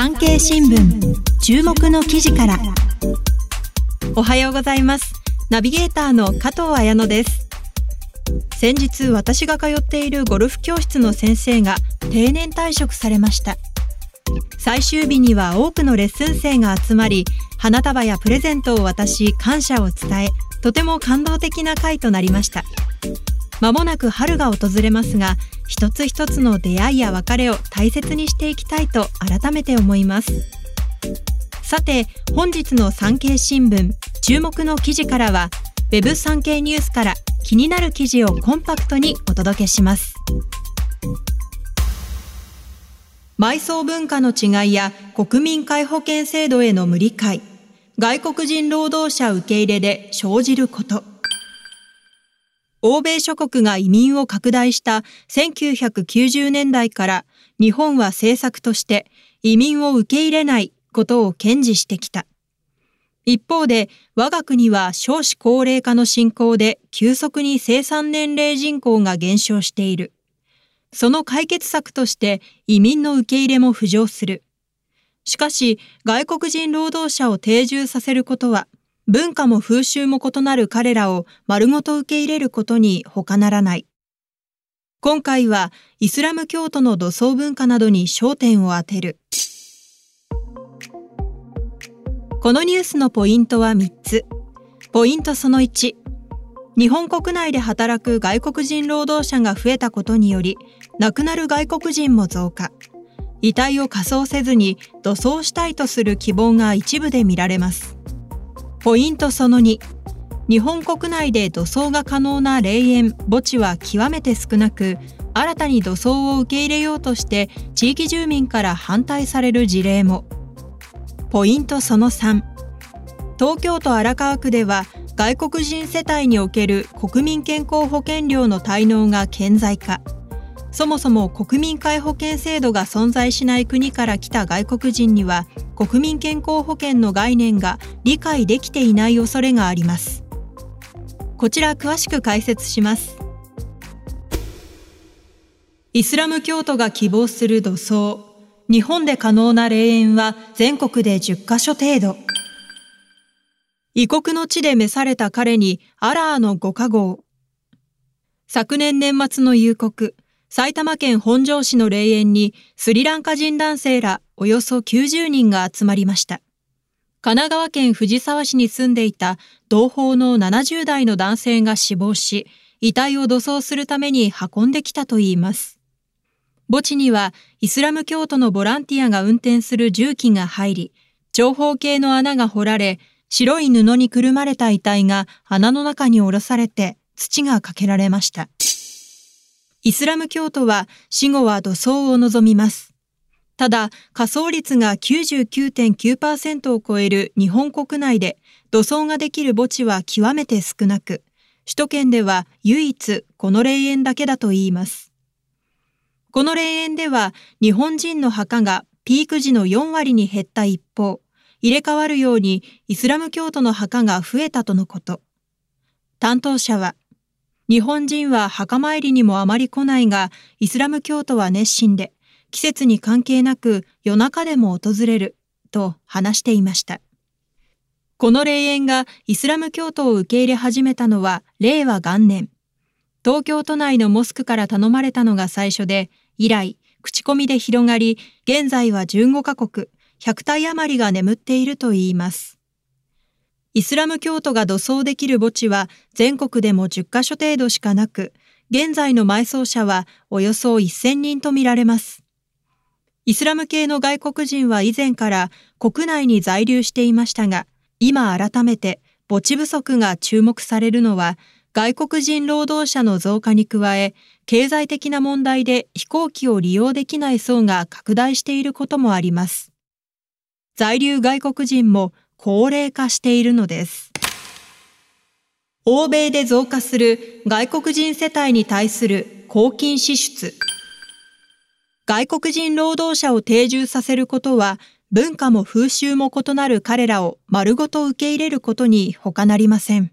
産経新聞注目の記事から。おはようございます。ナビゲーターの加藤彩乃です。先日私が通っているゴルフ教室の先生が定年退職されました。最終日には多くのレッスン生が集まり花束やプレゼントを渡し感謝を伝えとても感動的な会となりました。まもなく春が訪れますが一つ一つの出会いや別れを大切にしていきたいと改めて思います。さて本日の産経新聞注目の記事からは Web 産経ニュースから気になる記事をコンパクトにお届けします。埋葬文化の違いや国民皆保険制度への無理解外国人労働者受け入れで生じること。欧米諸国が移民を拡大した1990年代から日本は政策として移民を受け入れないことを堅持してきた。一方で我が国は少子高齢化の進行で急速に生産年齢人口が減少している。その解決策として移民の受け入れも浮上する。しかし外国人労働者を定住させることは文化も風習も異なる彼らを丸ごと受け入れることに他ならない。今回はイスラム教徒の土葬文化などに焦点を当てる。このニュースのポイントは3つ。ポイントその1。日本国内で働く外国人労働者が増えたことにより、亡くなる外国人も増加。遺体を火葬せずに土葬したいとする希望が一部で見られます。ポイントその2日本国内で土葬が可能な霊園。墓地は極めて少なく新たに土葬を受け入れようとして地域住民から反対される事例も。ポイントその3東京都荒川区では外国人世帯における国民健康保険料の滞納が顕在化。そもそも国民皆保険制度が存在しない国から来た外国人には国民健康保険の概念が理解できていない恐れがあります。こちら詳しく解説します。イスラム教徒が希望する土葬。日本で可能な霊園は全国で10カ所程度。異国の地で召された彼にアラーのご加護昨年年末の夕刻埼玉県本庄市の霊園にスリランカ人男性らおよそ90人が集まりました。神奈川県藤沢市に住んでいた同胞の70代の男性が死亡し、遺体を土葬するために運んできたといいます。墓地にはイスラム教徒のボランティアが運転する重機が入り、長方形の穴が掘られ、白い布にくるまれた遺体が穴の中に下ろされて土がかけられました。イスラム教徒は死後は土葬を望みます。ただ、仮葬率が99.9%を超える日本国内で土葬ができる墓地は極めて少なく、首都圏では唯一この霊園だけだといいます。この霊園では日本人の墓がピーク時の4割に減った一方、入れ替わるようにイスラム教徒の墓が増えたとのこと。担当者は、日本人は墓参りにもあまり来ないが、イスラム教徒は熱心で、季節に関係なく夜中でも訪れる、と話していました。この霊園がイスラム教徒を受け入れ始めたのは令和元年。東京都内のモスクから頼まれたのが最初で、以来、口コミで広がり、現在は15カ国、100体余りが眠っているといいます。イスラム教徒が土葬できる墓地は全国でも10カ所程度しかなく、現在の埋葬者はおよそ1000人とみられます。イスラム系の外国人は以前から国内に在留していましたが、今改めて墓地不足が注目されるのは、外国人労働者の増加に加え、経済的な問題で飛行機を利用できない層が拡大していることもあります。在留外国人も高齢化しているのです。欧米で増加する外国人世帯に対する公金支出。外国人労働者を定住させることは文化も風習も異なる彼らを丸ごと受け入れることに他なりません。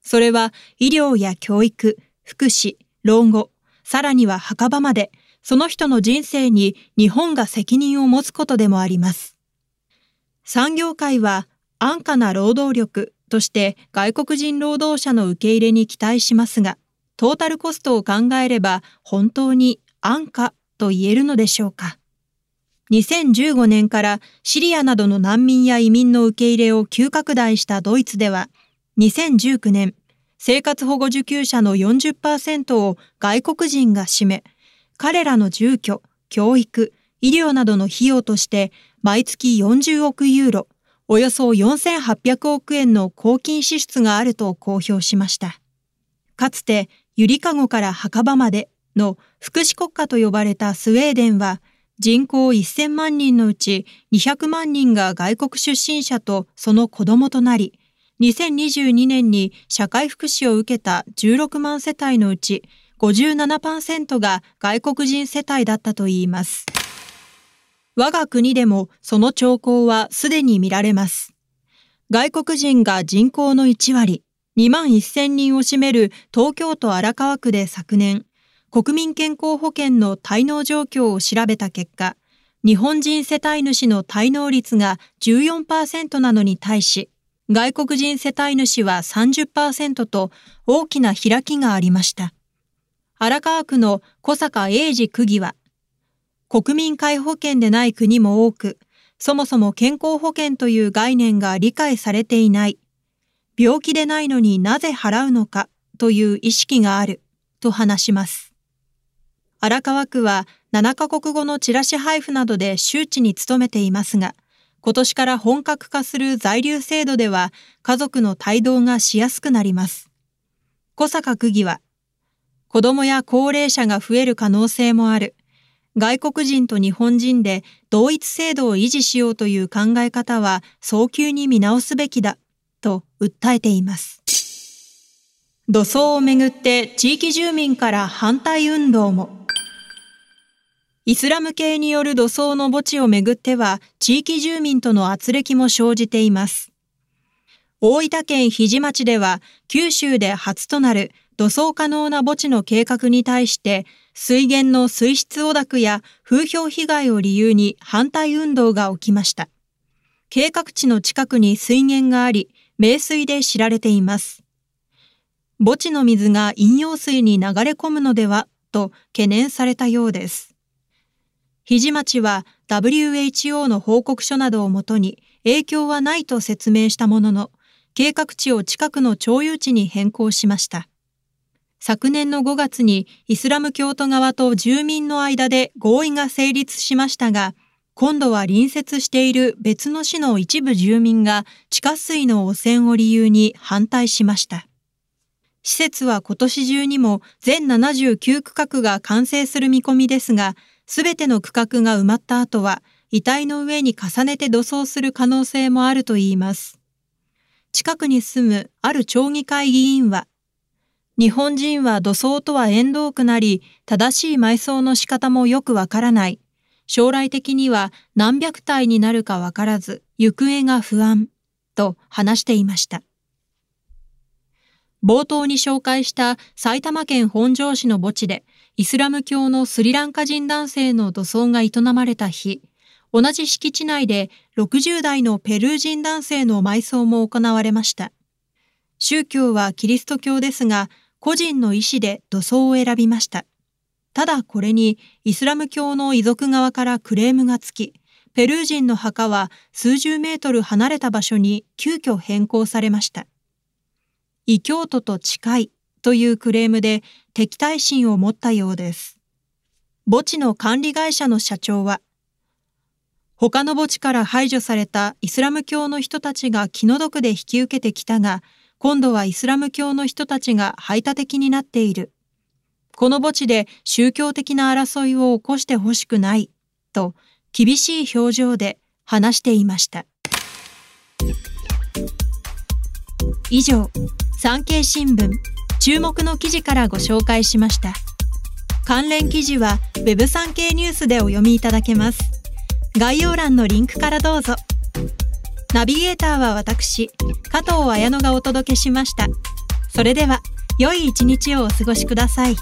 それは医療や教育、福祉、老後、さらには墓場までその人の人生に日本が責任を持つことでもあります。産業界は安価な労働力として外国人労働者の受け入れに期待しますが、トータルコストを考えれば本当に安価と言えるのでしょうか。2015年からシリアなどの難民や移民の受け入れを急拡大したドイツでは、2019年、生活保護受給者の40%を外国人が占め、彼らの住居、教育、医療などの費用として毎月40億ユーロ、およそ4800億円の公金支出があると公表しました。かつて、ゆりかごから墓場までの福祉国家と呼ばれたスウェーデンは、人口1000万人のうち200万人が外国出身者とその子供となり、2022年に社会福祉を受けた16万世帯のうち57%が外国人世帯だったといいます。我が国でもその兆候はすでに見られます。外国人が人口の1割、2万1000人を占める東京都荒川区で昨年、国民健康保険の滞納状況を調べた結果、日本人世帯主の滞納率が14%なのに対し、外国人世帯主は30%と大きな開きがありました。荒川区の小坂英二区議は、国民皆保険でない国も多く、そもそも健康保険という概念が理解されていない。病気でないのになぜ払うのかという意識がある、と話します。荒川区は7カ国語のチラシ配布などで周知に努めていますが、今年から本格化する在留制度では家族の帯同がしやすくなります。小坂区議は、子供や高齢者が増える可能性もある。外国人と日本人で同一制度を維持しようという考え方は早急に見直すべきだ、と訴えています。土葬をめぐって地域住民から反対運動も。イスラム系による土葬の墓地をめぐっては地域住民との圧力も生じています。大分県日地町では九州で初となる土葬可能な墓地の計画に対して水源の水質汚濁や風評被害を理由に反対運動が起きました。計画地の近くに水源があり、名水で知られています。墓地の水が飲用水に流れ込むのではと懸念されたようです。肘町は WHO の報告書などをもとに影響はないと説明したものの、計画地を近くの町有地に変更しました。昨年の5月にイスラム教徒側と住民の間で合意が成立しましたが、今度は隣接している別の市の一部住民が地下水の汚染を理由に反対しました。施設は今年中にも全79区画が完成する見込みですが、すべての区画が埋まった後は、遺体の上に重ねて土葬する可能性もあるといいます。近くに住むある町議会議員は、日本人は土葬とは縁遠くなり、正しい埋葬の仕方もよくわからない。将来的には何百体になるかわからず、行方が不安、と話していました。冒頭に紹介した埼玉県本庄市の墓地で、イスラム教のスリランカ人男性の土葬が営まれた日、同じ敷地内で60代のペルー人男性の埋葬も行われました。宗教はキリスト教ですが、個人の意思で土葬を選びました。ただこれにイスラム教の遺族側からクレームがつき、ペルー人の墓は数十メートル離れた場所に急遽変更されました。異教徒と近いというクレームで敵対心を持ったようです。墓地の管理会社の社長は、他の墓地から排除されたイスラム教の人たちが気の毒で引き受けてきたが、今度はイスラム教の人たちが排他的になっている。この墓地で宗教的な争いを起こしてほしくない、と厳しい表情で話していました。以上、産経新聞注目の記事からご紹介しました。関連記事は Web 産経ニュースでお読みいただけます。概要欄のリンクからどうぞ。ナビゲーターは私、加藤綾乃がお届けしました。それでは、良い一日をお過ごしください。